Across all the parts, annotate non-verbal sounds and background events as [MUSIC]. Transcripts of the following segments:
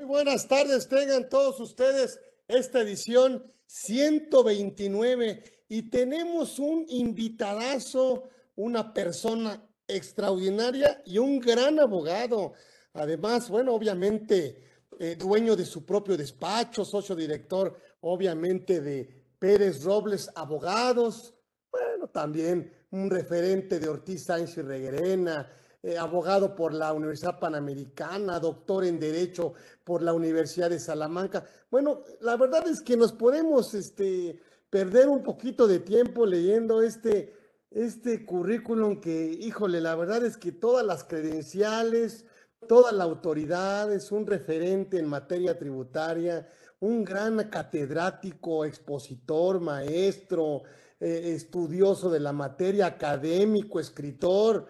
Muy buenas tardes, tengan todos ustedes esta edición 129 y tenemos un invitadazo, una persona extraordinaria y un gran abogado. Además, bueno, obviamente eh, dueño de su propio despacho, socio director, obviamente de Pérez Robles Abogados, bueno, también un referente de Ortiz y Reguerena, eh, abogado por la Universidad Panamericana, doctor en Derecho por la Universidad de Salamanca. Bueno, la verdad es que nos podemos este, perder un poquito de tiempo leyendo este, este currículum que, híjole, la verdad es que todas las credenciales, toda la autoridad, es un referente en materia tributaria, un gran catedrático, expositor, maestro, eh, estudioso de la materia, académico, escritor.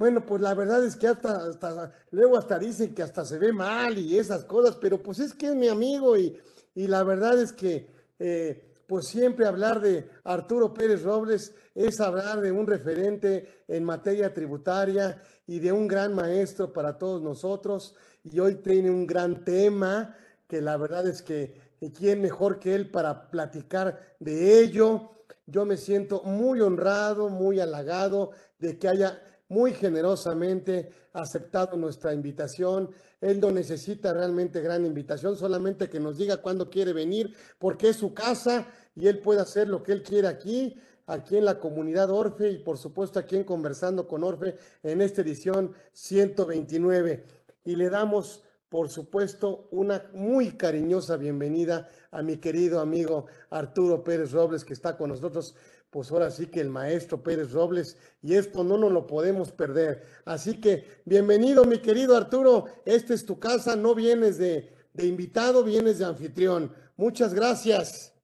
Bueno, pues la verdad es que hasta, luego hasta dicen que hasta se ve mal y esas cosas, pero pues es que es mi amigo y, y la verdad es que eh, pues siempre hablar de Arturo Pérez Robles es hablar de un referente en materia tributaria y de un gran maestro para todos nosotros. Y hoy tiene un gran tema que la verdad es que quién mejor que él para platicar de ello. Yo me siento muy honrado, muy halagado de que haya muy generosamente aceptado nuestra invitación. Él no necesita realmente gran invitación, solamente que nos diga cuándo quiere venir, porque es su casa y él puede hacer lo que él quiere aquí, aquí en la comunidad Orfe y por supuesto aquí en Conversando con Orfe en esta edición 129. Y le damos, por supuesto, una muy cariñosa bienvenida a mi querido amigo Arturo Pérez Robles, que está con nosotros pues ahora sí que el maestro Pérez Robles, y esto no nos lo podemos perder. Así que bienvenido, mi querido Arturo, esta es tu casa, no vienes de, de invitado, vienes de anfitrión. Muchas gracias.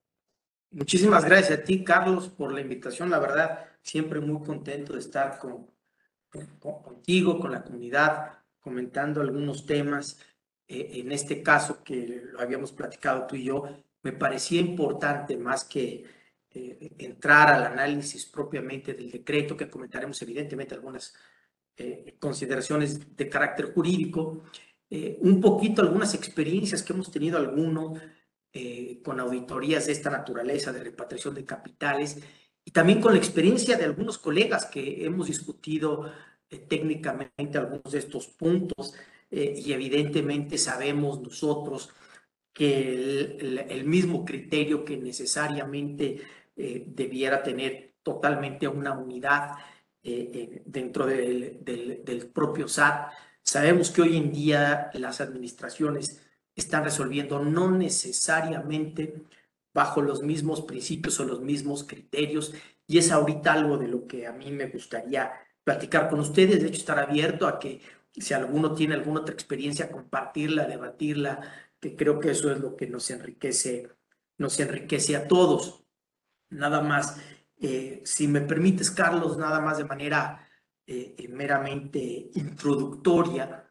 Muchísimas gracias a ti, Carlos, por la invitación. La verdad, siempre muy contento de estar con, con contigo, con la comunidad, comentando algunos temas. Eh, en este caso, que lo habíamos platicado tú y yo, me parecía importante más que eh, entrar al análisis propiamente del decreto, que comentaremos evidentemente algunas eh, consideraciones de carácter jurídico, eh, un poquito algunas experiencias que hemos tenido algunos con auditorías de esta naturaleza de repatriación de capitales y también con la experiencia de algunos colegas que hemos discutido técnicamente algunos de estos puntos y evidentemente sabemos nosotros que el, el, mismo criterio que necesariamente eh, debiera tener totalmente una unidad eh, eh, dentro del, del, propio SAT. Sabemos que hoy en día las administraciones están resolviendo no necesariamente bajo los mismos principios o los mismos criterios y es ahorita algo de lo que a mí me gustaría platicar con ustedes, de hecho estar abierto a que si alguno tiene alguna otra experiencia, compartirla, debatirla, que creo que eso es lo que nos enriquece, nos enriquece a todos nada más, eh, si me permites, Carlos, nada más de manera eh, eh, meramente introductoria,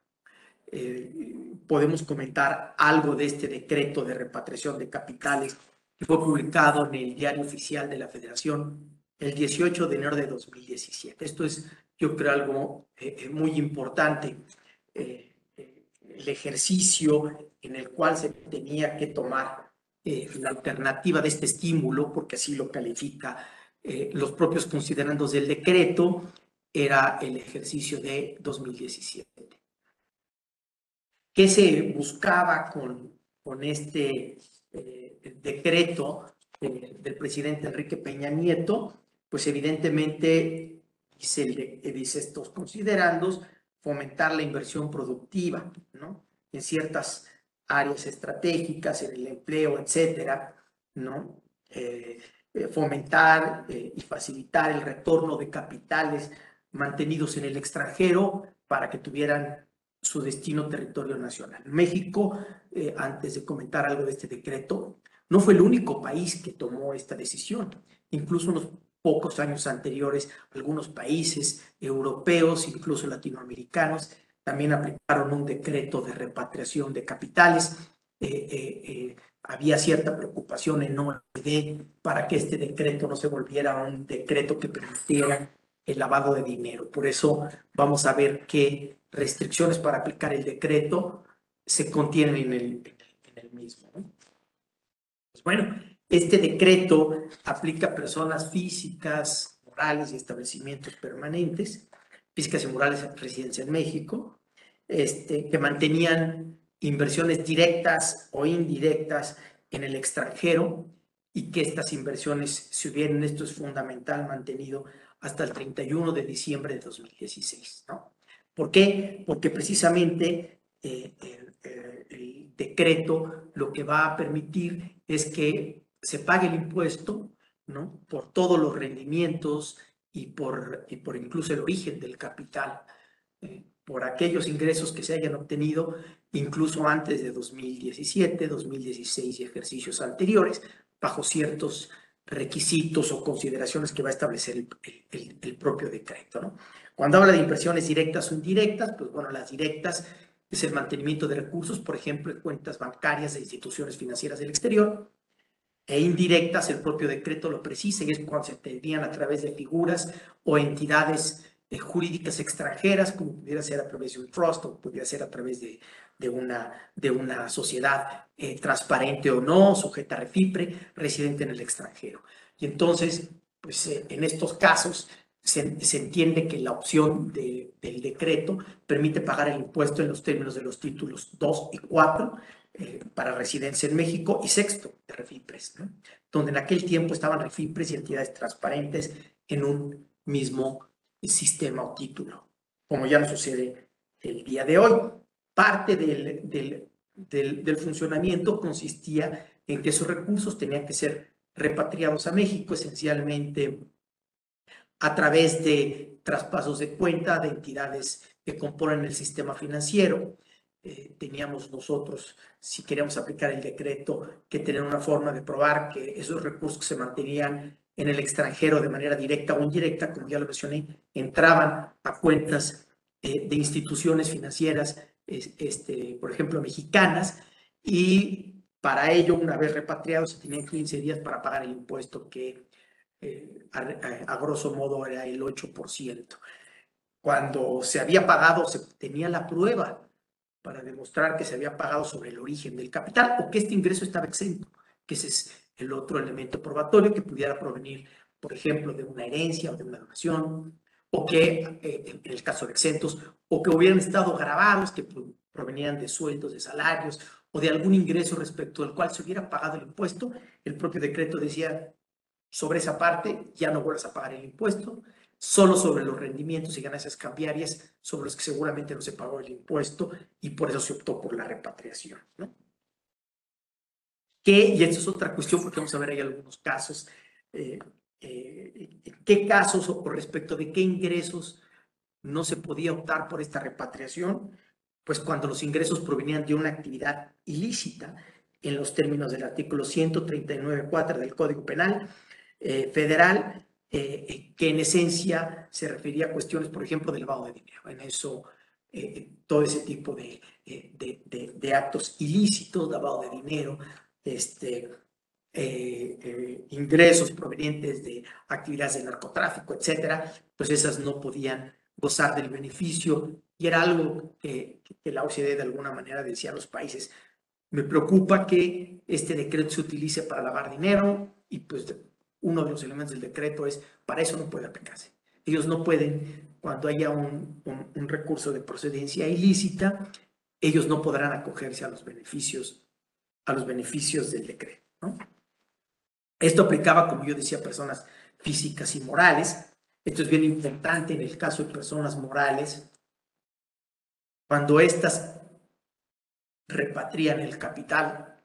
podemos comentar algo de este decreto de repatriación de capitales que fue publicado en el Diario Oficial de la Federación el 18 de enero de 2017. Esto es, yo creo, algo muy importante. el ejercicio en el cual se tenía que tomar eh, la alternativa de este estímulo, porque así lo califica eh, los propios considerandos del decreto, era el ejercicio de 2017. ¿Qué se buscaba con, con este eh, decreto del presidente Enrique Peña Nieto? Pues evidentemente, dice, dice estos considerandos, fomentar la inversión productiva, ¿no? En ciertas áreas estratégicas, en el empleo, etcétera, ¿no? Eh, eh, fomentar eh, y facilitar el retorno de capitales mantenidos en el extranjero para que tuvieran su destino territorio nacional. México, antes de comentar algo de este decreto, no fue el único país que tomó esta decisión. Incluso unos pocos años anteriores, algunos países europeos, incluso latinoamericanos, también aplicaron un decreto de repatriación de capitales. Eh, eh, eh, había cierta preocupación en OED para que este decreto no se volviera un decreto que permitiera el lavado de dinero. Por eso vamos a ver qué restricciones para aplicar el decreto se contienen en el, en el mismo. Pues bueno, este decreto aplica a personas físicas, morales y establecimientos permanentes, físicas y morales en residencia en México, este, que mantenían inversiones directas o indirectas en el extranjero y que estas inversiones se hubieran, esto es fundamental, mantenido hasta el 31 de diciembre de 2016. ¿no? ¿Por qué? Porque precisamente eh, el, el, decreto lo que va a permitir es que se pague el impuesto ¿no? por todos los rendimientos y por, y por incluso el origen del capital, eh, por aquellos ingresos que se hayan obtenido incluso antes de 2017, 2016 y ejercicios anteriores, bajo ciertos requisitos o consideraciones que va a establecer el, propio decreto. ¿no? Cuando habla de inversiones directas o indirectas, pues bueno, las directas es el mantenimiento de recursos, por ejemplo, en cuentas bancarias de instituciones financieras del exterior, e indirectas, el propio decreto lo precisa, y es cuando se tendrían a través de figuras o entidades eh, jurídicas extranjeras, como pudiera ser a través de un trust o pudiera ser a través de, de, una, de una sociedad eh, transparente o no, sujeta a refipre, residente en el extranjero. Y entonces, pues eh, en estos casos se, se, entiende que la opción de, del decreto permite pagar el impuesto en los términos de los títulos 2 y 4 eh, para residencia en México y sexto de Refipres, donde en aquel tiempo estaban Refipres y entidades transparentes en un mismo sistema o título, como ya no sucede el día de hoy. Parte del, del, del, del funcionamiento consistía en que esos recursos tenían que ser repatriados a México, esencialmente a través de traspasos de cuenta de entidades que componen el sistema financiero, eh, teníamos nosotros, si queríamos aplicar el decreto, que tener una forma de probar que esos recursos que se mantenían en el extranjero de manera directa o indirecta, como ya lo mencioné, entraban a cuentas eh, de instituciones financieras, este, por ejemplo, mexicanas, y para ello, una vez repatriados, se tenían 15 días para pagar el impuesto que eh, a, grosso modo era el 8%. Cuando se había pagado, se tenía la prueba para demostrar que se había pagado sobre el origen del capital o que este ingreso estaba exento, que ese es el otro elemento probatorio que pudiera provenir, por ejemplo, de una herencia o de una donación, o que, eh, en el caso de exentos, o que hubieran estado grabados, que provenían de sueldos, de salarios, o de algún ingreso respecto al cual se hubiera pagado el impuesto. El propio decreto decía, sobre esa parte ya no vuelvas a pagar el impuesto, solo sobre los rendimientos y ganancias cambiarias sobre los que seguramente no se pagó el impuesto y por eso se optó por la repatriación. ¿no? Que, y esto es otra cuestión porque vamos a ver ahí algunos casos, eh, eh, qué casos o respecto de qué ingresos no se podía optar por esta repatriación, pues cuando los ingresos provenían de una actividad ilícita en los términos del artículo 139.4 del Código Penal eh, Federal eh, eh, que en esencia se refería a cuestiones, por ejemplo, del lavado de dinero. En eso, eh, todo ese tipo de, eh, de, de, de, actos ilícitos, lavado de dinero, este, eh, ingresos provenientes de actividades de narcotráfico, etcétera, pues esas no podían gozar del beneficio y era algo que, que la OCDE de alguna manera decía a los países, me preocupa que este decreto se utilice para lavar dinero y pues uno de los elementos del decreto es, para eso no puede aplicarse. Ellos no pueden, cuando haya un, recurso de procedencia ilícita, ellos no podrán acogerse a los beneficios, a los beneficios del decreto. Esto aplicaba, como yo decía, a personas físicas y morales. Esto es bien importante en el caso de personas morales. Cuando éstas repatrian el capital,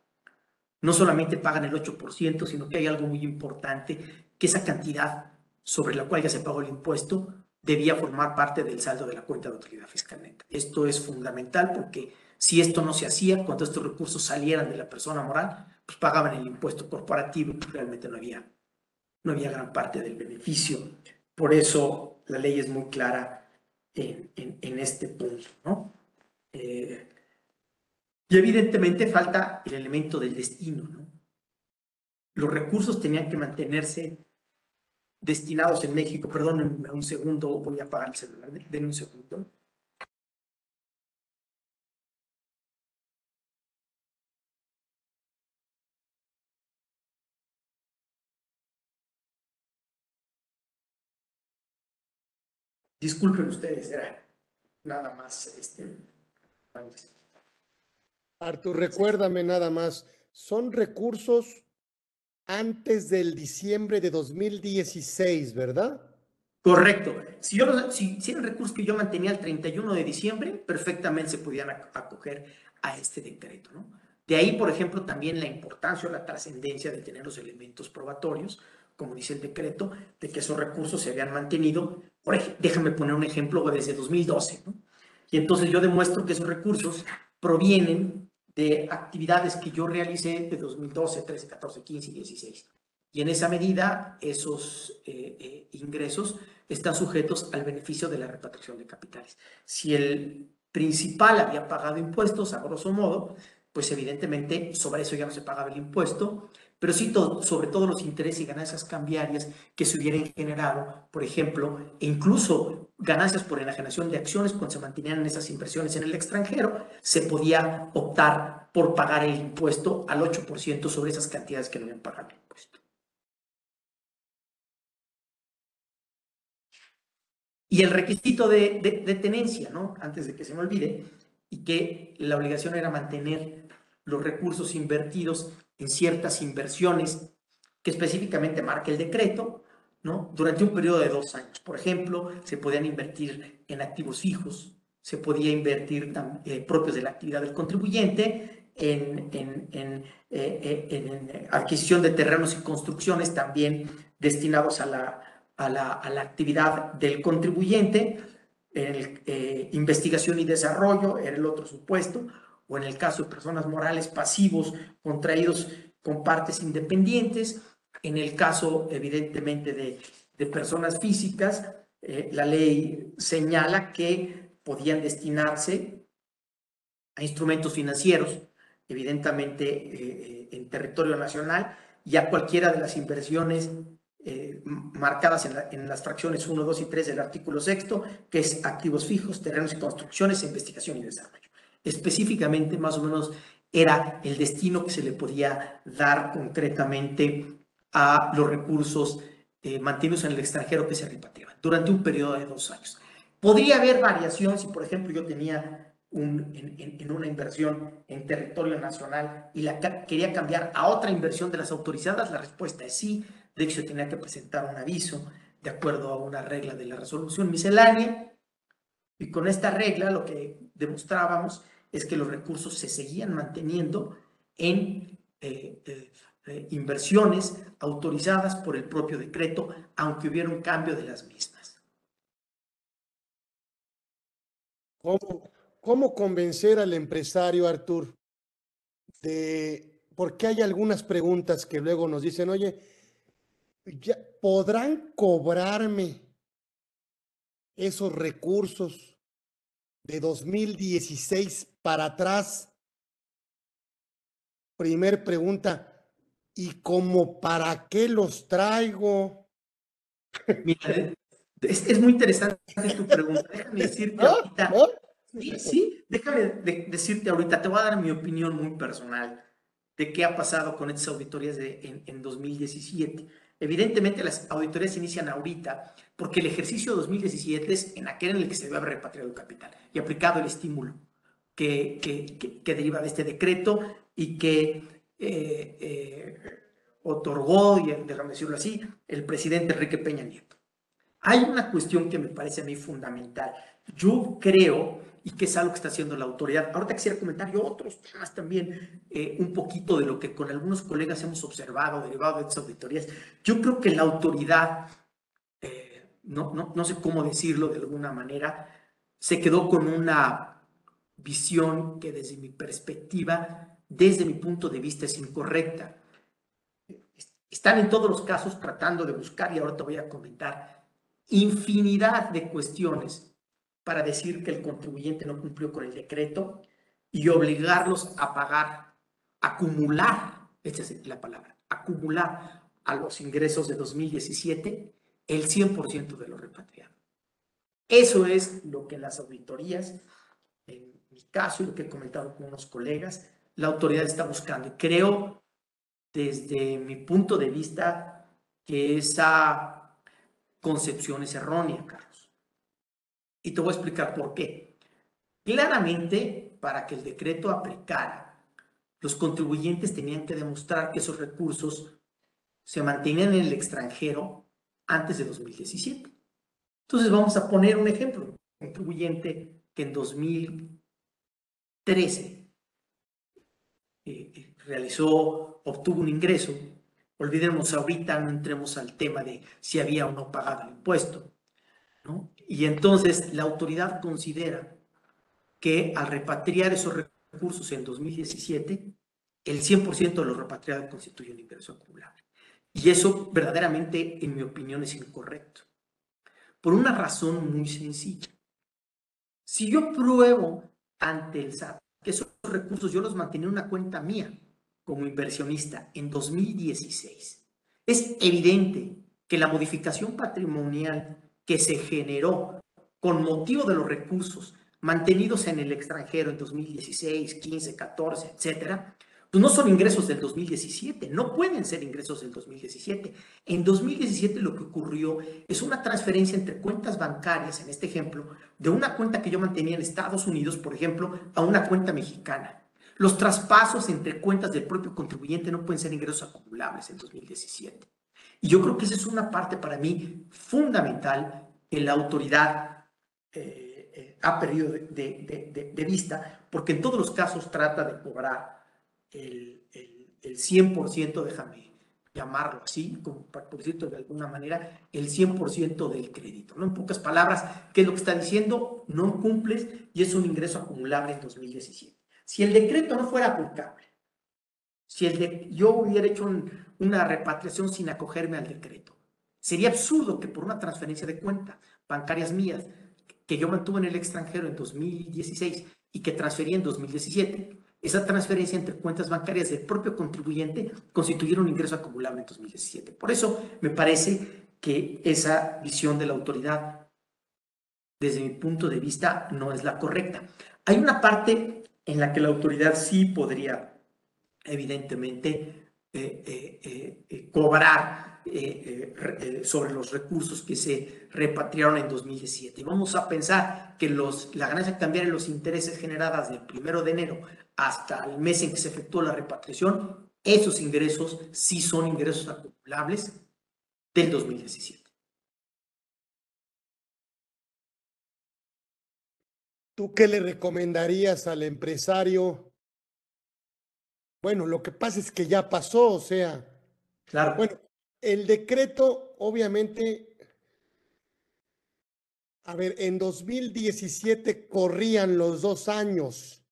no solamente pagan el 8%, sino que hay algo muy importante, que esa cantidad sobre la cual ya se pagó el impuesto debía formar parte del saldo de la cuenta de autoridad fiscal neta. Esto es fundamental porque si esto no se hacía, cuando estos recursos salieran de la persona moral, pues pagaban el impuesto corporativo y realmente no había, no había gran parte del beneficio. Por eso la ley es muy clara en este punto. ¿no? Eh, y evidentemente falta el elemento del destino. ¿no? Los recursos tenían que mantenerse destinados en México. Perdónenme un segundo, voy a apagar el celular. Denme un segundo. Disculpen ustedes, era nada más este, Artur, recuérdame nada más, son recursos antes del diciembre de 2016, ¿verdad? Correcto. Si, yo, si, eran recursos que yo mantenía el 31 de diciembre, perfectamente se podían acoger a este decreto, ¿no? De ahí, por ejemplo, también la importancia o la trascendencia de tener los elementos probatorios, como dice el decreto, de que esos recursos se habían mantenido. Déjame poner un ejemplo desde 2012, ¿no? Y entonces yo demuestro que esos recursos provienen de actividades que yo realicé de 2012, 13, 14, 15 y 16. Y en esa medida, esos eh, eh, ingresos están sujetos al beneficio de la repatriación de capitales. Si el principal había pagado impuestos, a grosso modo, pues evidentemente sobre eso ya no se pagaba el impuesto, pero sí sobre todo los intereses y ganancias cambiarias que se hubieran generado, por ejemplo, e incluso ganancias por enajenación de acciones cuando se mantenían esas inversiones en el extranjero, se podía optar por pagar el impuesto al 8% sobre esas cantidades que no habían pagado el impuesto. Y el requisito de, de tenencia, ¿no? Antes de que se me olvide, y que la obligación era mantener los recursos invertidos en ciertas inversiones que específicamente marca el decreto, ¿no? Durante un periodo de dos años. Por ejemplo, se podían invertir en activos fijos, se podía invertir eh, propios de la actividad del contribuyente, en, en, en, eh, en, adquisición de terrenos y construcciones también destinados a la, actividad del contribuyente, en eh, investigación y desarrollo era el otro supuesto, o en el caso de personas morales pasivos contraídos con partes independientes, en el caso evidentemente de, personas físicas, eh, la ley señala que podían destinarse a instrumentos financieros, evidentemente eh, en territorio nacional, y a cualquiera de las inversiones eh, marcadas en, las fracciones 1, 2 y 3 del artículo 6, que es activos fijos, terrenos y construcciones, investigación y desarrollo específicamente más o menos era el destino que se le podía dar concretamente a los recursos eh, mantenidos en el extranjero que se repatriaban durante un periodo de dos años. Podría haber variación si, por ejemplo, yo tenía un, en, una inversión en territorio nacional y la quería cambiar a otra inversión de las autorizadas. La respuesta es sí. De hecho, tenía que presentar un aviso de acuerdo a una regla de la resolución miscelánea. Y con esta regla lo que demostrábamos es que los recursos se seguían manteniendo en eh, eh, eh, inversiones autorizadas por el propio decreto, aunque hubiera un cambio de las mismas. ¿Cómo, convencer al empresario, Artur, de, porque hay algunas preguntas que luego nos dicen, oye, ya, ¿podrán cobrarme esos recursos de 2016 para atrás. Primer pregunta, ¿y cómo para qué los traigo? Mira, es, muy interesante tu pregunta. Déjame decirte [LAUGHS] ahorita. Sí, sí, déjame decirte ahorita, te voy a dar mi opinión muy personal de qué ha pasado con estas auditorías de, en, en 2017. Evidentemente las auditorías se inician ahorita porque el ejercicio 2017 es en aquel en el que se debe haber repatriado el capital y aplicado el estímulo que, que, deriva de este decreto y que eh, eh, otorgó, y déjame decirlo así, el presidente Enrique Peña Nieto. Hay una cuestión que me parece a mí fundamental. Yo creo, y que es algo que está haciendo la autoridad, ahorita quisiera comentar yo otros temas también, eh, un poquito de lo que con algunos colegas hemos observado, derivado de estas auditorías. Yo creo que la autoridad, no, no, no sé cómo decirlo de alguna manera, se quedó con una visión que desde mi perspectiva, desde mi punto de vista, es incorrecta. Están en todos los casos tratando de buscar, y ahora te voy a comentar, infinidad de cuestiones para decir que el contribuyente no cumplió con el decreto y obligarlos a pagar, acumular, esa es la palabra, acumular a los ingresos de 2017 el 100% de lo repatriado. Eso es lo que las auditorías mi caso y lo que he comentado con unos colegas, la autoridad está buscando. Y creo, desde mi punto de vista, que esa concepción es errónea, Carlos. Y te voy a explicar por qué. Claramente, para que el decreto aplicara, los contribuyentes tenían que demostrar que esos recursos se mantenían en el extranjero antes de 2017. Entonces vamos a poner un ejemplo. Un contribuyente que en 2013 eh, eh, realizó, obtuvo un ingreso. Olvidemos ahorita, no entremos al tema de si había o no pagado el impuesto. Y entonces la autoridad considera que al repatriar esos recursos en 2017, el 100% de los repatriados constituye un ingreso acumulable. Y eso verdaderamente, en mi opinión, es incorrecto. Por una razón muy sencilla. Si yo pruebo ante el SAT que esos recursos yo los mantenía en una cuenta mía como inversionista en 2016, es evidente que la modificación patrimonial que se generó con motivo de los recursos mantenidos en el extranjero en 2016, 15, 14, etcétera, pues no son ingresos del 2017, no pueden ser ingresos del 2017. En 2017 lo que ocurrió es una transferencia entre cuentas bancarias, en este ejemplo, de una cuenta que yo mantenía en Estados Unidos, por ejemplo, a una cuenta mexicana. Los traspasos entre cuentas del propio contribuyente no pueden ser ingresos acumulables en 2017. Y yo creo que esa es una parte para mí fundamental que la autoridad eh, eh, ha perdido de vista, porque en todos los casos trata de cobrar el, el, 100%, déjame llamarlo así, como por decirlo de alguna manera, el 100% del crédito. ¿no? En pocas palabras, ¿qué es lo que está diciendo? No cumples y es un ingreso acumulable en 2017. Si el decreto no fuera aplicable, si el de, yo hubiera hecho una repatriación sin acogerme al decreto, sería absurdo que por una transferencia de cuentas bancarias mías que yo mantuve en el extranjero en 2016 y que transferí en 2017, esa transferencia entre cuentas bancarias del propio contribuyente constituyera un ingreso acumulable en 2017. Por eso me parece que esa visión de la autoridad, desde mi punto de vista, no es la correcta. Hay una parte en la que la autoridad sí podría, evidentemente, cobrar sobre los recursos que se repatriaron en 2017. Vamos a pensar que los, la ganancia cambiaria y los intereses generadas del primero de enero hasta el mes en que se efectuó la repatriación, esos ingresos sí son ingresos acumulables del 2017. ¿Tú qué le recomendarías al empresario? Bueno, lo que pasa es que ya pasó, o sea. Claro. Bueno, el decreto, obviamente, a ver, en 2017 corrían los dos años.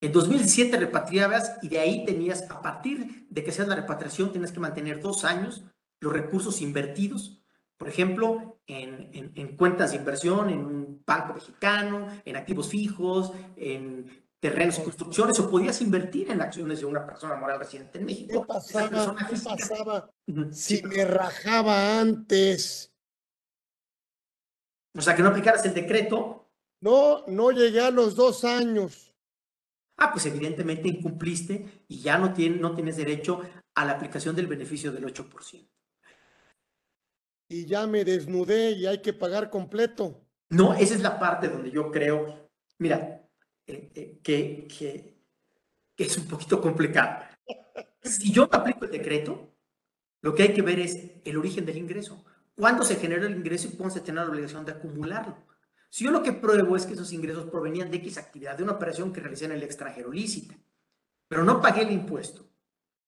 En 2017 repatriabas y de ahí tenías, a partir de que sea la repatriación, tienes que mantener dos años los recursos invertidos, por ejemplo, en, cuentas de inversión, en un banco mexicano, en activos fijos, en terrenos y construcciones, o podías invertir en acciones de una persona moral residente en México. ¿Qué pasaba, ¿qué pasaba si me rajaba antes? O sea, que no aplicaras el decreto. No, no llegué a los dos años. Ah, pues evidentemente incumpliste y ya no, no tienes derecho a la aplicación del beneficio del 8%. Y ya me desnudé y hay que pagar completo. No, esa es la parte donde yo creo, mira, eh, eh, que, es un poquito complicado. Si yo aplico el decreto, lo que hay que ver es el origen del ingreso. ¿Cuándo se genera el ingreso y cuándo se tiene la obligación de acumularlo? Si yo lo que pruebo es que esos ingresos provenían de X actividad, de una operación que realicé en el extranjero lícita, pero no pagué el impuesto,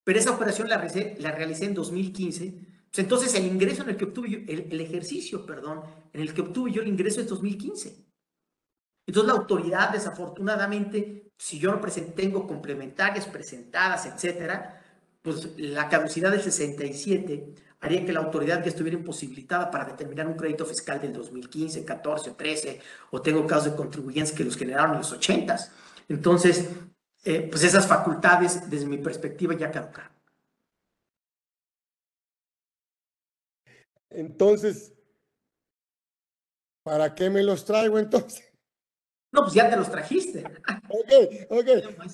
pero esa operación la realicé, en 2015, pues entonces el ingreso en el que obtuve yo, el, ejercicio, perdón, en el que obtuve yo el ingreso es 2015. Entonces la autoridad, desafortunadamente, si yo no tengo complementarias presentadas, etcétera, pues la caducidad del 67 haría que la autoridad ya estuviera imposibilitada para determinar un crédito fiscal del 2015, 14, 13, o tengo casos de contribuyentes que los generaron en los 80. Entonces, eh, pues esas facultades, desde mi perspectiva, ya caducaron. Entonces, ¿para qué me los traigo entonces? No, pues ya te los trajiste. Ok, ok,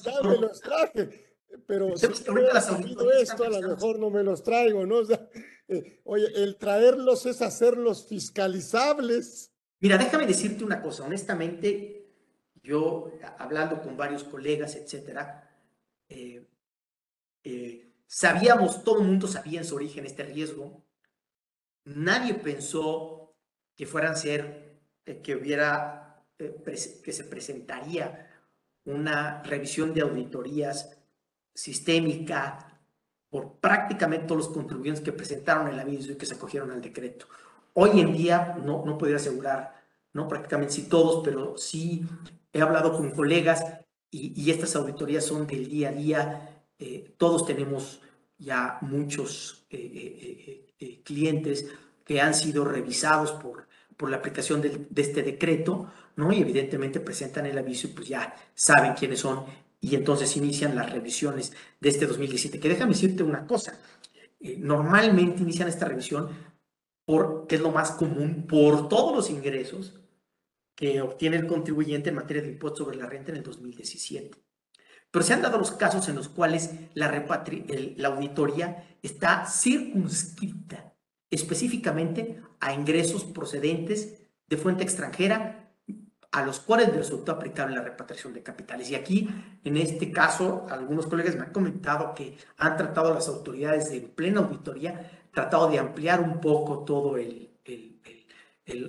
ya me los traje. Pero si sabido esto, a lo mejor no me los traigo, ¿no? O sea, eh, oye, el traerlos es hacerlos fiscalizables. Mira, déjame decirte una cosa, honestamente, yo hablando con varios colegas, etcétera, eh, eh, sabíamos, todo el mundo sabía en su origen este riesgo. Nadie pensó que fueran ser, que hubiera, que se presentaría una revisión de auditorías sistémica por prácticamente todos los contribuyentes que presentaron el aviso y que se acogieron al decreto. Hoy en día no, no podría asegurar, no prácticamente sí todos, pero sí he hablado con colegas y, estas auditorías son del día a día. Eh, todos tenemos ya muchos eh, eh, clientes que han sido revisados por, por la aplicación de, este decreto, ¿no? Y evidentemente presentan el aviso y pues ya saben quiénes son y entonces inician las revisiones de este 2017. Que déjame decirte una cosa, normalmente inician esta revisión por, que es lo más común, por todos los ingresos que obtiene el contribuyente en materia de impuesto sobre la renta en el 2017. Pero se han dado los casos en los cuales la, la auditoría está circunscrita específicamente a ingresos procedentes de fuente extranjera a los cuales resultó aplicable la repatriación de capitales. Y aquí, en este caso, algunos colegas me han comentado que han tratado las autoridades de plena auditoría, tratado de ampliar un poco todo el,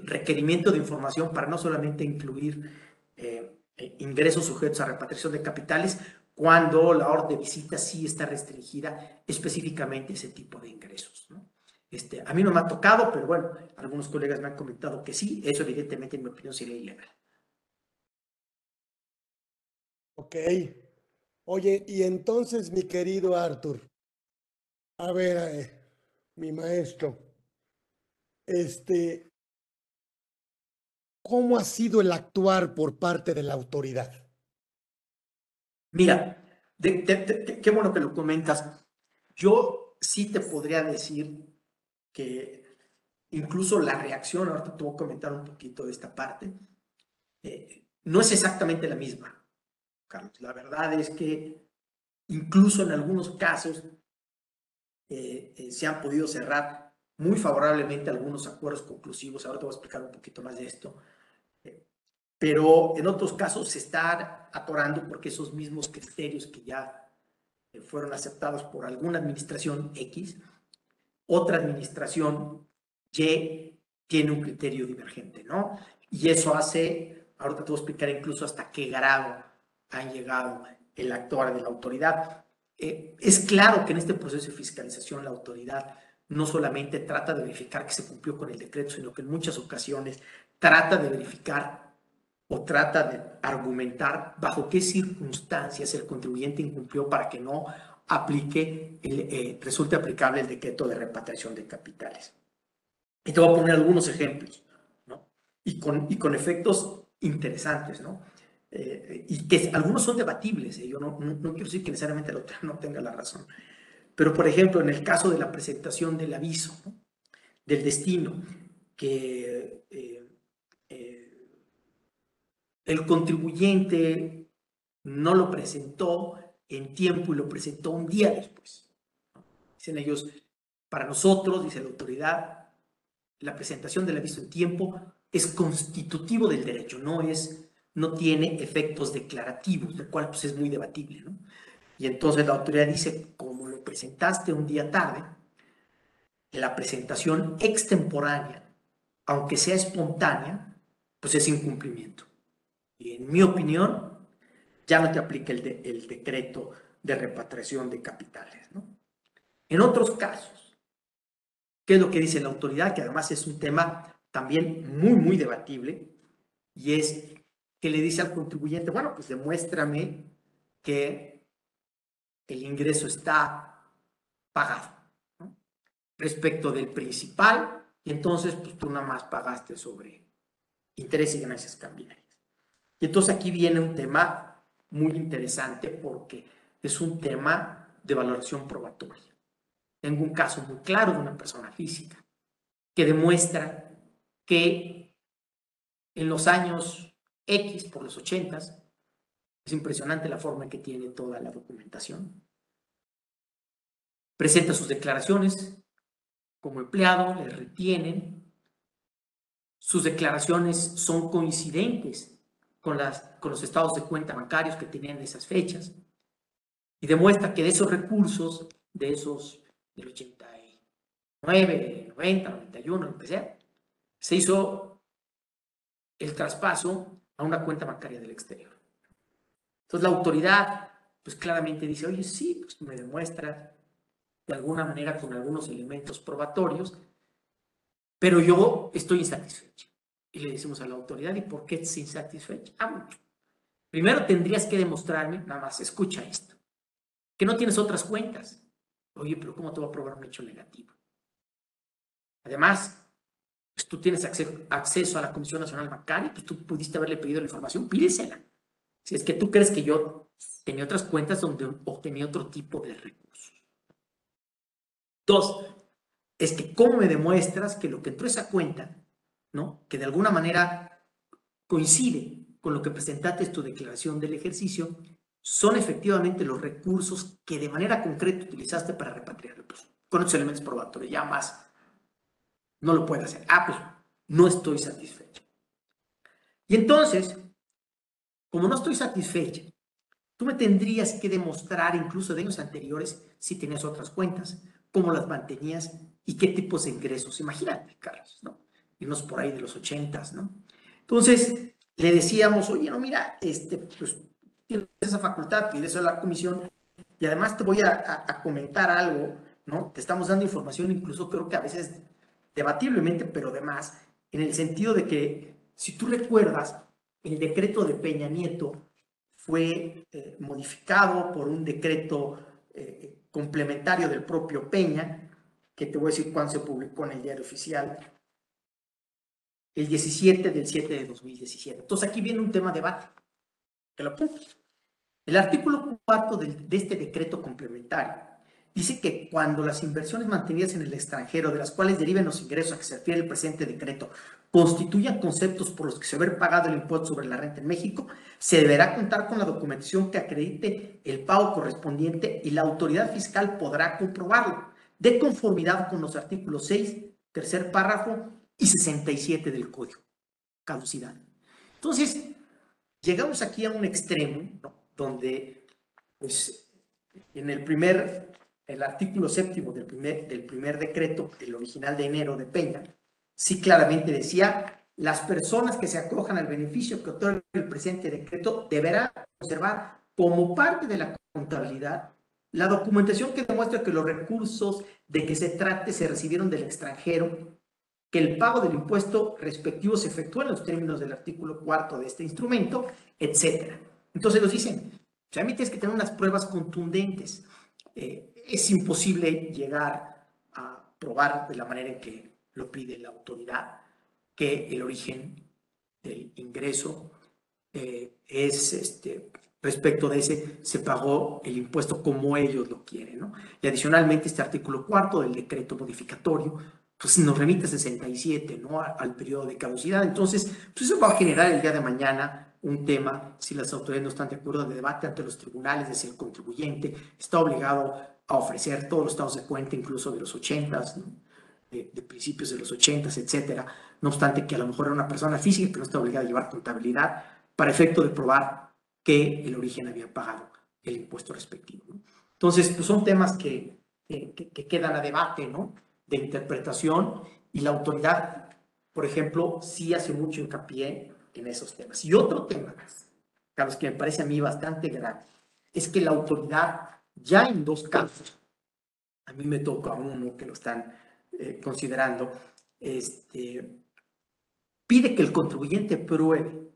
requerimiento de información para no solamente incluir eh, ingresos sujetos a repatriación de capitales, cuando la orden de visita sí está restringida específicamente a ese tipo de ingresos. Este, a mí no me ha tocado, pero bueno, algunos colegas me han comentado que sí, eso evidentemente en mi opinión sería ilegal. Ok. Oye, y entonces mi querido Arthur, a ver, eh, mi maestro, este, ¿Cómo ha sido el actuar por parte de la autoridad? Mira, qué bueno que lo comentas. Yo sí te podría decir que incluso la reacción, ahorita te voy a comentar un poquito de esta parte, eh, no es exactamente la misma, Carlos. La verdad es que incluso en algunos casos eh, eh, se han podido cerrar muy favorablemente algunos acuerdos conclusivos. Ahora te voy a explicar un poquito más de esto. Pero en otros casos se está atorando porque esos mismos criterios que ya fueron aceptados por alguna administración X, otra administración Y tiene un criterio divergente, ¿no? Y eso hace, ahorita te voy a explicar incluso hasta qué grado ha llegado el actuar de la autoridad. Eh, es claro que en este proceso de fiscalización la autoridad no solamente trata de verificar que se cumplió con el decreto, sino que en muchas ocasiones trata de verificar o trata de argumentar bajo qué circunstancias el contribuyente incumplió para que no aplique, eh, resulte aplicable el decreto de repatriación de capitales. Y te voy a poner algunos ejemplos, ¿no? Y con, y con efectos interesantes, ¿no? Eh, y que algunos son debatibles, ¿eh? yo no, no, quiero decir que necesariamente el otro [LAUGHS] no tenga la razón, pero, por ejemplo, en el caso de la presentación del aviso, del destino, que eh, el contribuyente no lo presentó en tiempo y lo presentó un día después. Dicen ellos, para nosotros, dice la autoridad, la presentación del aviso en tiempo es constitutivo del derecho, no es no tiene efectos declarativos, lo cual pues, es muy debatible. ¿no? Y entonces la autoridad dice, como lo presentaste un día tarde, la presentación extemporánea, aunque sea espontánea, pues es incumplimiento. Y en mi opinión, ya no te aplica el, decreto de repatriación de capitales. ¿no? En otros casos, ¿qué es lo que dice la autoridad? Que además es un tema también muy, muy debatible, y es que le dice al contribuyente, bueno, pues demuéstrame que el ingreso está pagado. Respecto del principal, y entonces pues tú nada más pagaste sobre interés y ganancias cambiarias. Y entonces aquí viene un tema muy interesante porque es un tema de valoración probatoria. Tengo un caso muy claro de una persona física que demuestra que en los años X, por los 80, es impresionante la forma que tiene toda la documentación. Presenta sus declaraciones como empleado, le retienen sus declaraciones son coincidentes con, los estados de cuenta bancarios que tenían esas fechas y demuestra que de esos recursos, de esos del 89, 90, 91, lo que sea, se hizo el traspaso a una cuenta bancaria del exterior. Entonces la autoridad, pues claramente dice, oye, sí, pues me demuestra de alguna manera con algunos elementos probatorios, pero yo estoy insatisfecho. Y le decimos a la autoridad, ¿y por qué es insatisfecho? Ah. Primero tendrías que demostrarme, nada más, escucha esto, que no tienes otras cuentas. Oye, pero ¿cómo te va a probar un hecho negativo? Además, pues tú tienes acceso, a la Comisión Nacional Bancaria, pues tú pudiste haberle pedido la información, pídesela. Si es que tú crees que yo tenía otras cuentas donde obtenía otro tipo de recursos. Dos, es que cómo me demuestras que lo que entró esa cuenta, ¿no? Que de alguna manera coincide con lo que presentaste en tu declaración del ejercicio, son efectivamente los recursos que de manera concreta utilizaste para repatriar pues, con otros elementos probatorios, ya más no lo puede hacer. Ah, pues no estoy satisfecho. Y entonces, como no estoy satisfecho, tú me tendrías que demostrar incluso de años anteriores si tenías otras cuentas, cómo las mantenías y qué tipos de ingresos. Imagínate, Carlos, ¿no? Irnos por ahí de los ochentas, ¿no? Entonces, le decíamos, oye, no, mira, este, pues tienes esa facultad, pides a la comisión y además te voy a, comentar algo, ¿no? Te estamos dando información, incluso creo que a veces debatiblemente, pero además, en el sentido de que, si tú recuerdas, el decreto de Peña Nieto fue eh, modificado por un decreto eh, complementario del propio Peña, que te voy a decir cuándo se publicó en el diario oficial, el 17 del 7 de 2017. Entonces aquí viene un tema de debate. Que lo El artículo 4 de este decreto complementario dice que cuando las inversiones mantenidas en el extranjero, de las cuales deriven los ingresos a que se refiere el presente decreto, constituyan conceptos por los que se haber pagado el impuesto sobre la renta en México, se deberá contar con la documentación que acredite el pago correspondiente y la autoridad fiscal podrá comprobarlo, de conformidad con los artículos 6, tercer párrafo y 67 del código. Caducidad. Entonces, llegamos aquí a un extremo donde, pues, en el primer el artículo séptimo del primer, del primer decreto, el original de enero de Peña, sí claramente decía, las personas que se acojan al beneficio que otorga el presente decreto deberán observar como parte de la contabilidad la documentación que demuestra que los recursos de que se trate se recibieron del extranjero, que el pago del impuesto respectivo se efectúa en los términos del artículo cuarto de este instrumento, etc. Entonces nos dicen, o sea, a mí tienes que tener unas pruebas contundentes. Eh, es imposible llegar a probar de la manera en que lo pide la autoridad que el origen del ingreso eh, es este, respecto de ese, se pagó el impuesto como ellos lo quieren. ¿no? Y adicionalmente este artículo cuarto del decreto modificatorio pues nos remite a 67, ¿no? al periodo de caducidad. Entonces, pues eso va a generar el día de mañana un tema, si las autoridades no están de acuerdo, de debate ante los tribunales, de si el contribuyente está obligado a ofrecer todos los estados de cuenta, incluso de los 80 de, principios de los 80 etcétera. No obstante que a lo mejor era una persona física que no está obligada a llevar contabilidad para efecto de probar que el origen había pagado el impuesto respectivo. Entonces, pues son temas que, que, quedan a debate, ¿no? De interpretación y la autoridad, por ejemplo, sí hace mucho hincapié en esos temas. Y otro tema, Carlos, que me parece a mí bastante grave, es que la autoridad ya en dos casos, a mí me toca uno que lo están eh, considerando, este, pide que el contribuyente pruebe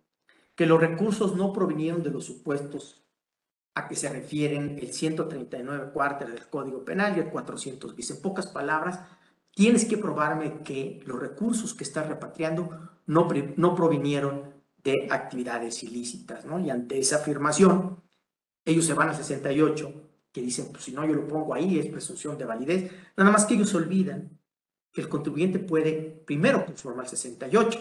que los recursos no provinieron de los supuestos a que se refieren el 139 cuartos del Código Penal y el 400 bis. En pocas palabras, tienes que probarme que los recursos que estás repatriando no, no provinieron de actividades ilícitas, ¿no? Y ante esa afirmación, ellos se van a 68 que dicen, pues si no yo lo pongo ahí, es presunción de validez. Nada más que ellos olvidan que el contribuyente puede primero conformar 68,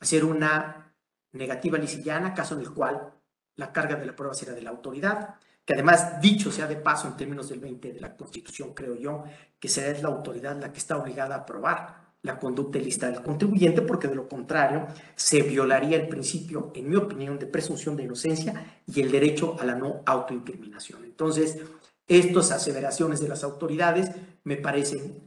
hacer una negativa lisillana, caso en el cual la carga de la prueba será de la autoridad, que además, dicho sea de paso en términos del 20 de la Constitución, creo yo, que será la autoridad la que está obligada a aprobar la conducta ilícita del contribuyente, porque de lo contrario se violaría el principio, en mi opinión, de presunción de inocencia y el derecho a la no autoincriminación. Entonces, estas aseveraciones de las autoridades me parecen,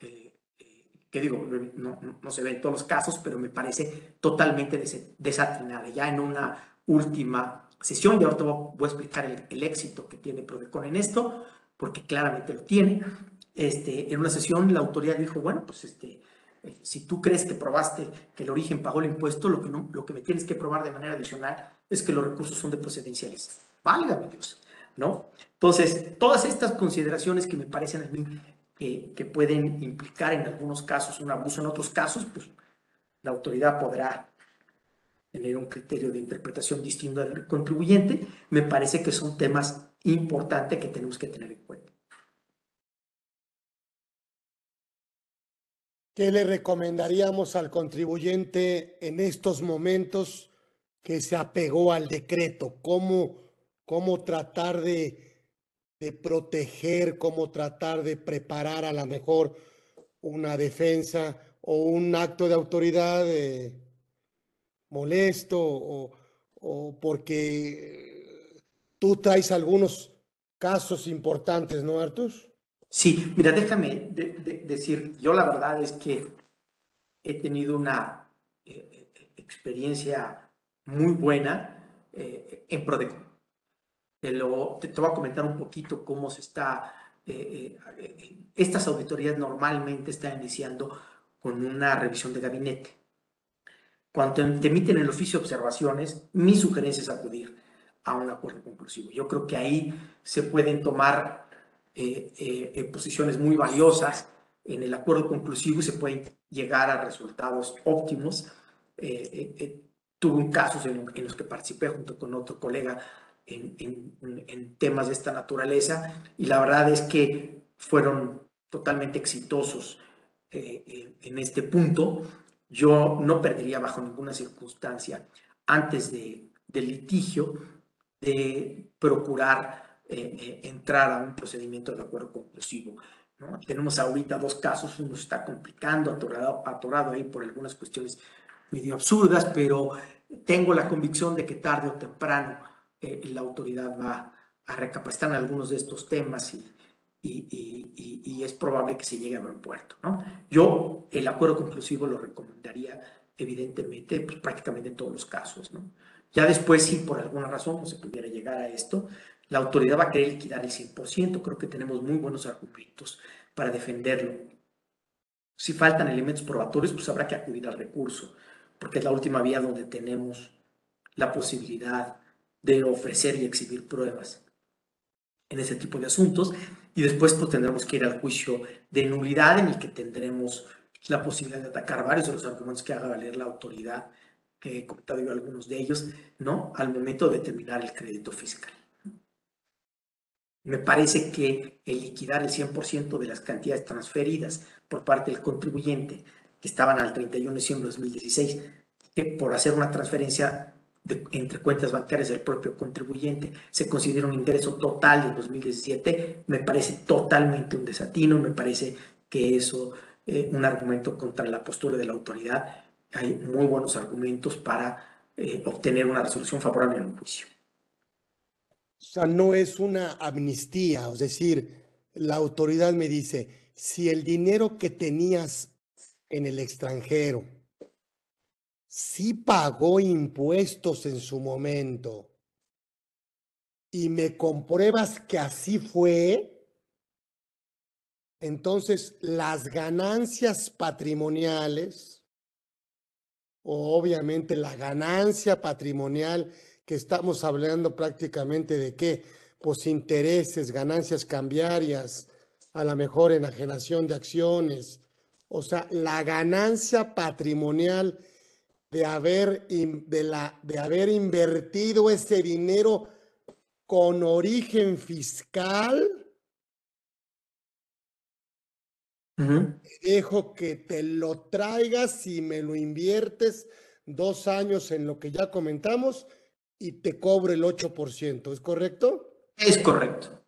eh, eh, que digo, no, no, se ve en todos los casos, pero me parece totalmente desatinada. Ya en una última sesión, y ahora te voy a explicar el, éxito que tiene Prodecon en esto, porque claramente lo tiene. Este, en una sesión la autoridad dijo, bueno, pues este, eh, si tú crees que probaste que el origen pagó el impuesto, lo que, no, lo que me tienes que probar de manera adicional es que los recursos son de procedenciales. Válgame Dios, ¿no? Entonces, todas estas consideraciones que me parecen a mí que pueden implicar en algunos casos un abuso, en otros casos, pues la autoridad podrá tener un criterio de interpretación distinto del contribuyente, me parece que son temas importantes que tenemos que tener en cuenta. ¿Qué le recomendaríamos al contribuyente en estos momentos que se apegó al decreto? ¿Cómo, cómo tratar de, de proteger, cómo tratar de preparar a lo mejor una defensa o un acto de autoridad eh, molesto o, o, porque tú traes algunos casos importantes, ¿no, Artus? Sí, mira, déjame decir, yo la verdad es que he tenido una eh, eh, experiencia muy buena eh, en Prodecon. Te, lo, te, voy a comentar un poquito cómo se está, estas auditorías normalmente están iniciando con una revisión de gabinete. Cuando te emiten el oficio de observaciones, mi sugerencia es acudir a un acuerdo conclusivo. Yo creo que ahí se pueden tomar eh, eh, posiciones muy valiosas en el acuerdo conclusivo y se pueden llegar a resultados óptimos. Eh, tuve casos en, los que participé junto con otro colega en, en, temas de esta naturaleza y la verdad es que fueron totalmente exitosos en este punto. Yo no perdería bajo ninguna circunstancia antes de, del litigio de procurar eh, eh, entrar a un procedimiento de acuerdo conclusivo. ¿no? Tenemos ahorita dos casos, uno está complicando, atorado, atorado ahí por algunas cuestiones medio absurdas, pero tengo la convicción de que tarde o temprano eh, la autoridad va a recapacitar en algunos de estos temas y, y, y, es probable que se llegue a buen puerto. ¿no? Yo el acuerdo conclusivo lo recomendaría evidentemente pues, prácticamente en todos los casos. ¿no? Ya después, si por alguna razón no se pudiera llegar a esto, la autoridad va a querer liquidar el 100%. Creo que tenemos muy buenos argumentos para defenderlo. Si faltan elementos probatorios, pues habrá que acudir al recurso, porque es la última vía donde tenemos la posibilidad de ofrecer y exhibir pruebas en ese tipo de asuntos. Y después pues, tendremos que ir al juicio de nulidad en el que tendremos la posibilidad de atacar varios de los argumentos que haga valer la autoridad, que he comentado yo algunos de ellos, ¿no? Al momento de determinar el crédito fiscal. Me parece que el liquidar el 100% de las cantidades transferidas por parte del contribuyente, que estaban al 31 de diciembre de 2016, que por hacer una transferencia entre cuentas bancarias del propio contribuyente se considera un ingreso total de 2017, me parece totalmente un desatino, me parece que eso es eh, un argumento contra la postura de la autoridad. Hay muy buenos argumentos para eh, obtener una resolución favorable en un juicio. O sea, no es una amnistía, es decir, la autoridad me dice, si el dinero que tenías en el extranjero sí pagó impuestos en su momento. Y me compruebas que así fue, entonces las ganancias patrimoniales, o obviamente la ganancia patrimonial que estamos hablando prácticamente de qué, pues intereses, ganancias cambiarias, a lo mejor enajenación de acciones, o sea, la ganancia patrimonial de haber, de la, de haber invertido ese dinero con origen fiscal. Dejo que te lo traigas y me lo inviertes dos años en lo que ya comentamos y te cobre el 8%, ¿es correcto? Es correcto,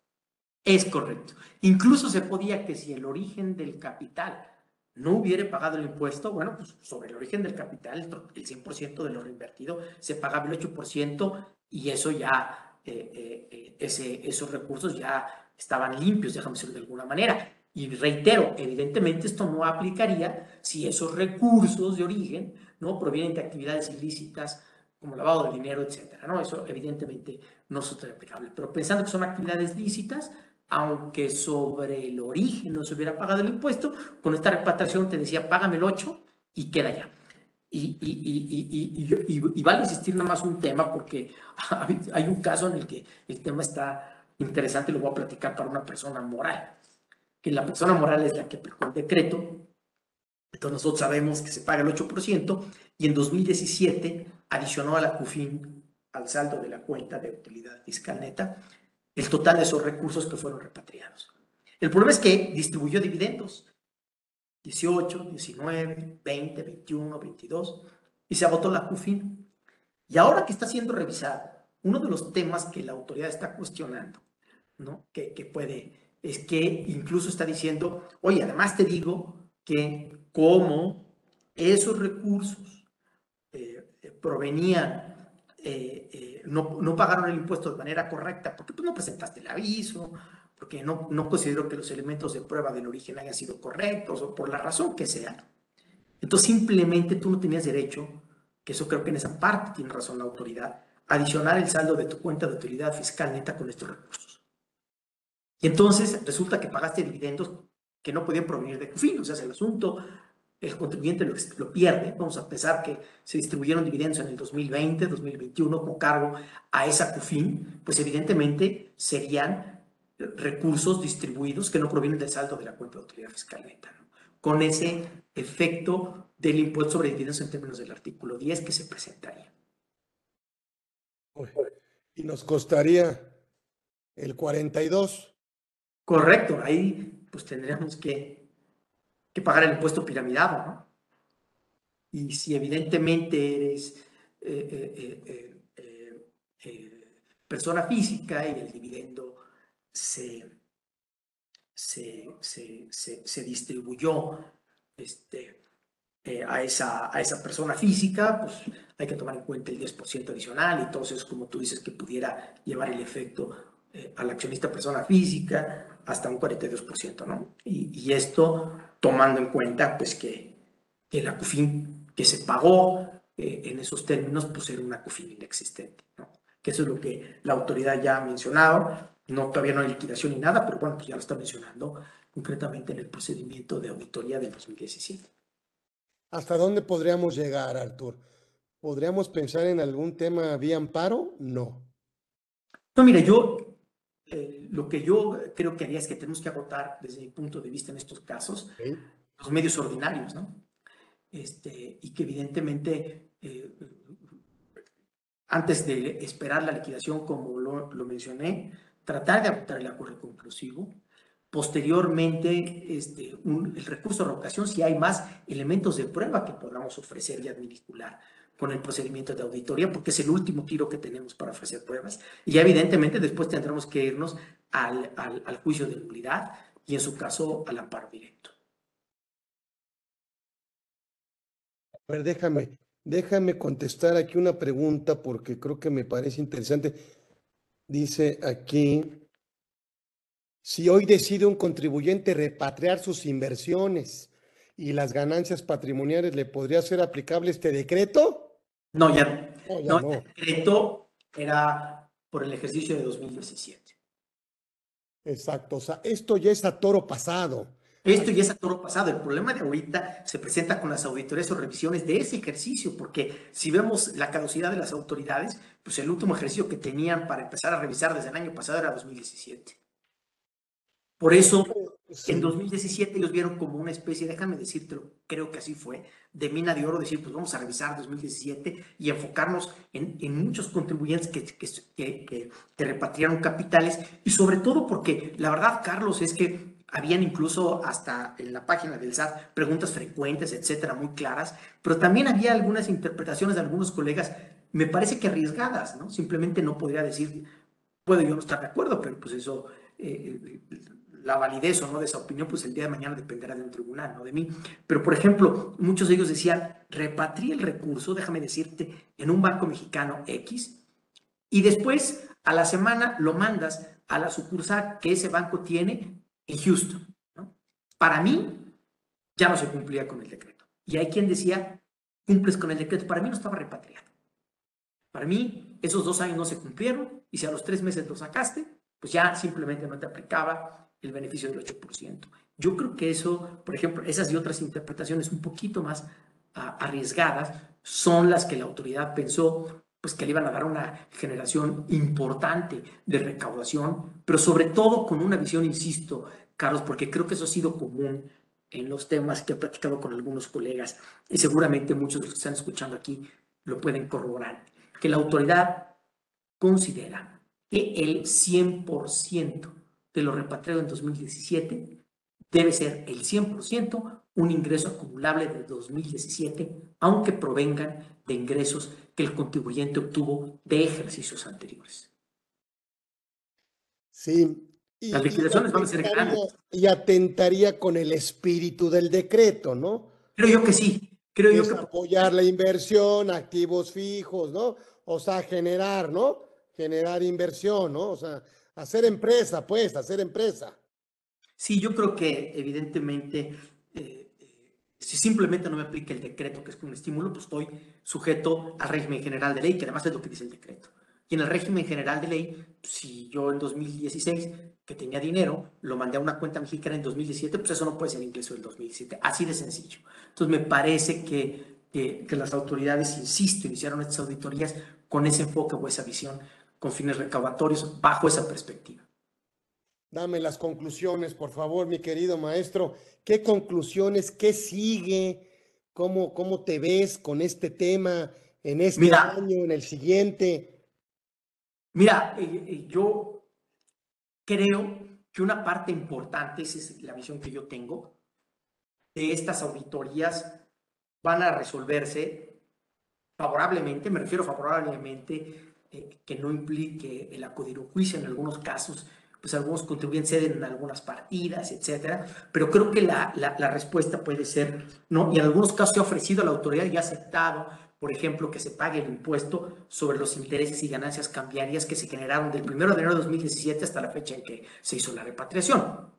es correcto. Incluso se podía que si el origen del capital no hubiera pagado el impuesto, bueno, pues sobre el origen del capital, el 100% de lo reinvertido, se pagaba el 8% y eso ya, eh, eh, eh, esos recursos ya estaban limpios, déjame decirlo de alguna manera. Y reitero, evidentemente esto no aplicaría si esos recursos de origen no provienen de actividades ilícitas como lavado de dinero, etcétera, ¿no? Eso evidentemente no es aplicable. Pero pensando que son actividades lícitas, aunque sobre el origen no se hubiera pagado el impuesto, con esta repatriación te decía, págame el 8 y queda ya. Y, y, y, y, vale insistir nada más un tema porque [LAUGHS] hay un caso en el que el tema está interesante y lo voy a platicar para una persona moral, que la persona moral es la que aplicó el decreto, entonces nosotros sabemos que se paga el 8% y en 2017 adicionó a la CUFIN al saldo de la cuenta de utilidad fiscal neta el total de esos recursos que fueron repatriados. El problema es que distribuyó dividendos, 18, 19, 20, 21, 22, y se agotó la CUFIN. Y ahora que está siendo revisado, uno de los temas que la autoridad está cuestionando, ¿no? que, que puede, es que incluso está diciendo, oye, además te digo que como esos recursos eh, provenían eh, eh, no, no, pagaron el impuesto de manera correcta, porque pues, no presentaste el aviso, porque no, no considero que los elementos de prueba del origen hayan sido correctos o por la razón que sea. Entonces simplemente tú no tenías derecho, que eso creo que en esa parte tiene razón la autoridad, adicionar el saldo de tu cuenta de utilidad fiscal neta con estos recursos. Y entonces resulta que pagaste dividendos que no podían provenir de CUFIN, o sea, el asunto el contribuyente lo, pierde. Vamos a pensar que se distribuyeron dividendos en el 2020, 2021 con cargo a esa CUFIN, pues evidentemente serían recursos distribuidos que no provienen del saldo de la cuenta de autoridad fiscal neta, con ese efecto del impuesto sobre dividendos en términos del artículo 10 que se presentaría. Y nos costaría el 42. Correcto, ahí pues tendríamos que que pagar el impuesto piramidado, ¿no? Y si evidentemente eres eh, eh, eh, persona física y el dividendo se, se, se, distribuyó este, a, esa, a esa persona física, pues hay que tomar en cuenta el 10% adicional y entonces, como tú dices, que pudiera llevar el efecto al accionista persona física hasta un 42%, ¿no? Y esto tomando en cuenta pues que, que la CUFIN que se pagó eh, en esos términos pues era una CUFIN inexistente, ¿no? que eso es lo que la autoridad ya ha mencionado, no, todavía no hay liquidación ni nada, pero bueno, pues ya lo está mencionando concretamente en el procedimiento de auditoría del 2017. ¿Hasta dónde podríamos llegar, Artur? ¿Podríamos pensar en algún tema vía amparo? No. No, mire, yo eh, lo que yo creo que haría es que tenemos que agotar, desde mi punto de vista en estos casos, los medios ordinarios, ¿no? Este, y que evidentemente, eh, antes de esperar la liquidación, como lo, lo, mencioné, tratar de agotar el acuerdo conclusivo. Posteriormente, este, el recurso de revocación, si hay más elementos de prueba que podamos ofrecer y adminicular con el procedimiento de auditoría, porque es el último tiro que tenemos para ofrecer pruebas. Y evidentemente después tendremos que irnos al, al, juicio de nulidad y en su caso al amparo directo. A ver, déjame, déjame contestar aquí una pregunta porque creo que me parece interesante. Dice aquí, si hoy decide un contribuyente repatriar sus inversiones y las ganancias patrimoniales, ¿le podría ser aplicable este decreto? No, ya no. El decreto era por el ejercicio de 2017. Exacto, o sea, esto ya es a toro pasado. Esto ya es a toro pasado. El problema de ahorita se presenta con las auditorías o revisiones de ese ejercicio, porque si vemos la caducidad de las autoridades, pues el último ejercicio que tenían para empezar a revisar desde el año pasado era 2017. Por eso, en 2017 ellos vieron como una especie, déjame decírtelo, creo que así fue, de mina de oro, decir, pues vamos a revisar 2017 y enfocarnos en, en muchos contribuyentes que, que, que, repatriaron capitales y sobre todo porque la verdad, Carlos, es que habían incluso hasta en la página del SAT preguntas frecuentes, etcétera, muy claras, pero también había algunas interpretaciones de algunos colegas, me parece que arriesgadas, ¿no? Simplemente no podría decir, puedo yo no estar de acuerdo, pero pues eso... Eh, la validez o no de esa opinión, pues el día de mañana dependerá de un tribunal, no de mí. Pero, por ejemplo, muchos de ellos decían, repatria el recurso, déjame decirte, en un banco mexicano X, y después a la semana lo mandas a la sucursal que ese banco tiene en Houston. Para mí, ya no se cumplía con el decreto. Y hay quien decía, cumples con el decreto. Para mí no estaba repatriado. Para mí, esos dos años no se cumplieron y si a los tres meses lo sacaste, pues ya simplemente no te aplicaba el beneficio del 8%. Yo creo que eso, por ejemplo, esas y otras interpretaciones un poquito más ah, arriesgadas son las que la autoridad pensó pues que le iban a dar una generación importante de recaudación, pero sobre todo con una visión, insisto, Carlos, porque creo que eso ha sido común en los temas que he platicado con algunos colegas y seguramente muchos de los que están escuchando aquí lo pueden corroborar, que la autoridad considera que el 100% de lo repatriado en 2017 debe ser el 100% un ingreso acumulable de 2017, aunque provengan de ingresos que el contribuyente obtuvo de ejercicios anteriores. Sí. Y, Las liquidaciones van a ser grandes. Y atentaría con el espíritu del decreto, ¿no? Creo yo que sí. Creo yo que... Apoyar la inversión, activos fijos, ¿no? O sea, generar, ¿no? Generar inversión, ¿no? O sea, hacer empresa, pues, hacer empresa. Sí, yo creo que evidentemente eh, eh, si simplemente no me aplica el decreto, que es un estímulo, pues estoy sujeto al régimen general de ley, que además es lo que dice el decreto. Y en el régimen general de ley, si yo en 2016, que tenía dinero, lo mandé a una cuenta mexicana en 2017, pues eso no puede ser ingreso del 2017. Así de sencillo. Entonces me parece que, que, que las autoridades, insisto, iniciaron estas auditorías con ese enfoque o esa visión, con fines recaudatorios, bajo esa perspectiva. Dame las conclusiones, por favor, mi querido maestro. ¿Qué conclusiones? ¿Qué sigue? ¿Cómo, cómo te ves con este tema en este año, en el siguiente? Mira, eh, eh, yo creo que una parte importante, esa es la visión que yo tengo, de estas auditorías van a resolverse favorablemente, me refiero favorablemente, eh, que no implique el acudir a juicio en algunos casos, pues algunos contribuyentes ceden en algunas partidas, etcétera, pero creo que la, la, respuesta puede ser no, y en algunos casos se ha ofrecido a la autoridad y ha aceptado, por ejemplo, que se pague el impuesto sobre los intereses y ganancias cambiarias que se generaron del 1 de enero de 2017 hasta la fecha en que se hizo la repatriación.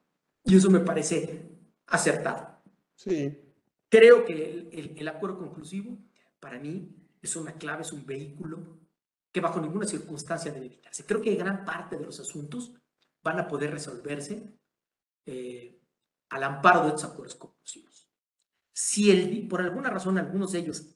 Y eso me parece acertado. Sí. Creo que el, el acuerdo conclusivo, para mí, es una clave, es un vehículo que bajo ninguna circunstancia debe evitarse. Creo que gran parte de los asuntos van a poder resolverse eh, al amparo de estos acuerdos conclusivos. Si el, por alguna razón algunos de ellos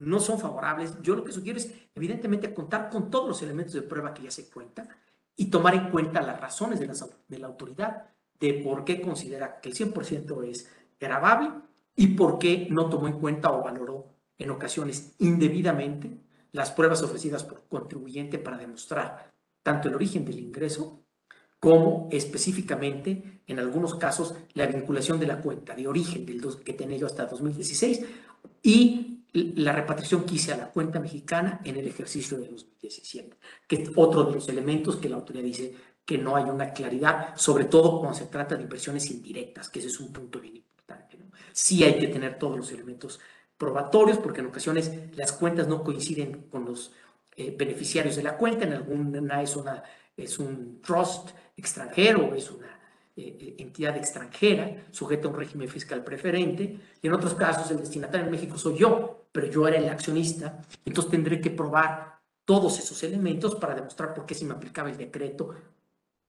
no son favorables, yo lo que sugiero es evidentemente contar con todos los elementos de prueba que ya se cuenta y tomar en cuenta las razones de, de la autoridad de por qué considera que el 100% es grabable y por qué no tomó en cuenta o valoró en ocasiones indebidamente las pruebas ofrecidas por contribuyente para demostrar tanto el origen del ingreso como específicamente, en algunos casos, la vinculación de la cuenta de origen del que tenía yo hasta 2016 y la repatriación que hice a la cuenta mexicana en el ejercicio de 2017, que es otro de los elementos que la autoridad dice que no hay una claridad, sobre todo cuando se trata de inversiones indirectas, que ese es un punto bien importante. ¿no? Sí hay que tener todos los elementos probatorios, porque en ocasiones las cuentas no coinciden con los eh, beneficiarios de la cuenta, en alguna es, una, es un trust extranjero, es una eh, eh, entidad extranjera sujeta a un régimen fiscal preferente, y en otros casos el destinatario en México soy yo, pero yo era el accionista, entonces tendré que probar todos esos elementos para demostrar por qué se me aplicaba el decreto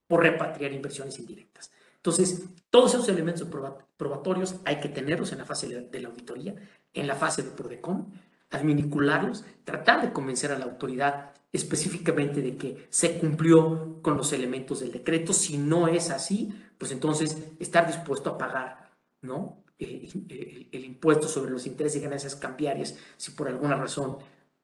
por repatriar inversiones indirectas. Entonces, todos esos elementos probatorios hay que tenerlos en la fase de la auditoría, en la fase de PRODECON, adminicularlos, tratar de convencer a la autoridad específicamente de que se cumplió con los elementos del decreto. Si no es así, pues entonces estar dispuesto a pagar ¿no? El, impuesto sobre los intereses y ganancias cambiarias si por alguna razón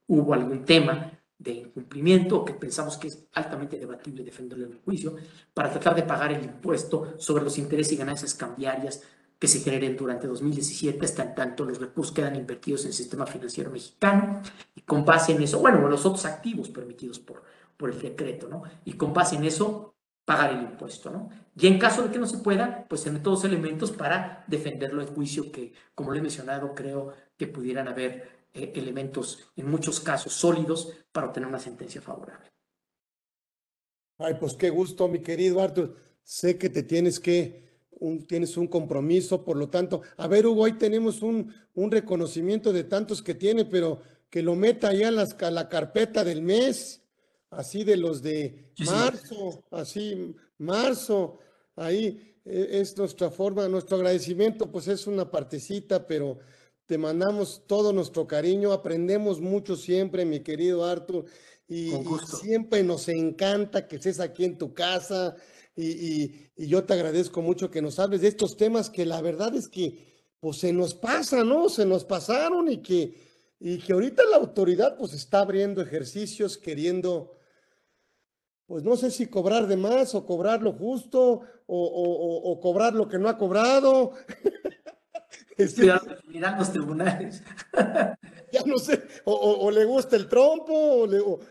hubo algún tema de incumplimiento que pensamos que es altamente debatible defenderlo en el juicio, para tratar de pagar el impuesto sobre los intereses y ganancias cambiarias que se generen durante 2017, hasta en tanto los recursos quedan invertidos en el sistema financiero mexicano, y con base en eso, bueno, los otros activos permitidos por, por el decreto, ¿no? Y con base en eso, pagar el impuesto, ¿no? Y en caso de que no se pueda, pues tener todos los elementos para defenderlo en juicio, que como le he mencionado, creo que pudieran haber eh, elementos en muchos casos sólidos para obtener una sentencia favorable. Ay, pues qué gusto, mi querido Arthur. Sé que te tienes que, un, tienes un compromiso, por lo tanto, a ver, Hugo, hoy tenemos un, un reconocimiento de tantos que tiene, pero que lo meta ya en las, a la carpeta del mes, así de los de marzo, así, marzo, ahí e, es nuestra forma, nuestro agradecimiento, pues es una partecita, pero te mandamos todo nuestro cariño, aprendemos mucho siempre, mi querido Arthur, y, siempre nos encanta que estés aquí en tu casa, y, y, yo te agradezco mucho que nos hables de estos temas que la verdad es que pues se nos pasa, ¿no? Se nos pasaron y que y que ahorita la autoridad pues está abriendo ejercicios queriendo, pues no sé si cobrar de más o cobrar lo justo o, cobrar lo que no ha cobrado. Miran los tribunales. [LAUGHS] ya no sé, o, le gusta el trompo,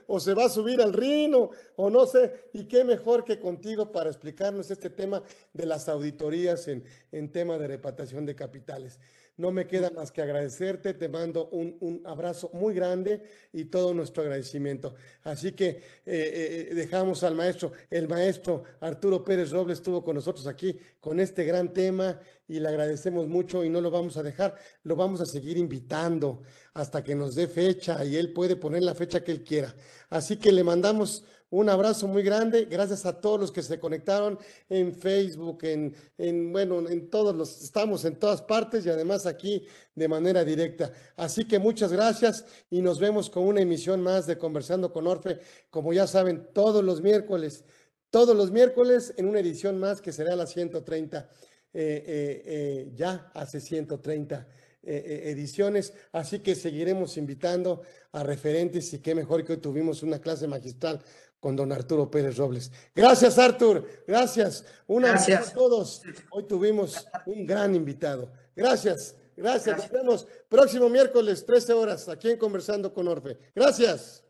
o, se va a subir al rino, o, no sé, y qué mejor que contigo para explicarnos este tema de las auditorías en, en tema de repatriación de capitales. No me queda más que agradecerte, te mando un, abrazo muy grande y todo nuestro agradecimiento. Así que eh, eh, dejamos al maestro, el maestro Arturo Pérez Robles estuvo con nosotros aquí con este gran tema y le agradecemos mucho y no lo vamos a dejar, lo vamos a seguir invitando hasta que nos dé fecha y él puede poner la fecha que él quiera. Así que le mandamos un abrazo muy grande. Gracias a todos los que se conectaron en Facebook, en, en, bueno, en todos los, estamos en todas partes y además aquí de manera directa. Así que muchas gracias y nos vemos con una emisión más de Conversando con Orfe, como ya saben, todos los miércoles, todos los miércoles en una edición más que será la 130, eh, eh, eh, ya hace 130. ediciones, así que seguiremos invitando a referentes y qué mejor que hoy tuvimos una clase magistral con don Arturo Pérez Robles. Gracias, Artur. Gracias. Un abrazo a todos. Hoy tuvimos un gran invitado. Gracias. Gracias. Nos vemos próximo miércoles, 13 horas, aquí en Conversando con Orfe. Gracias.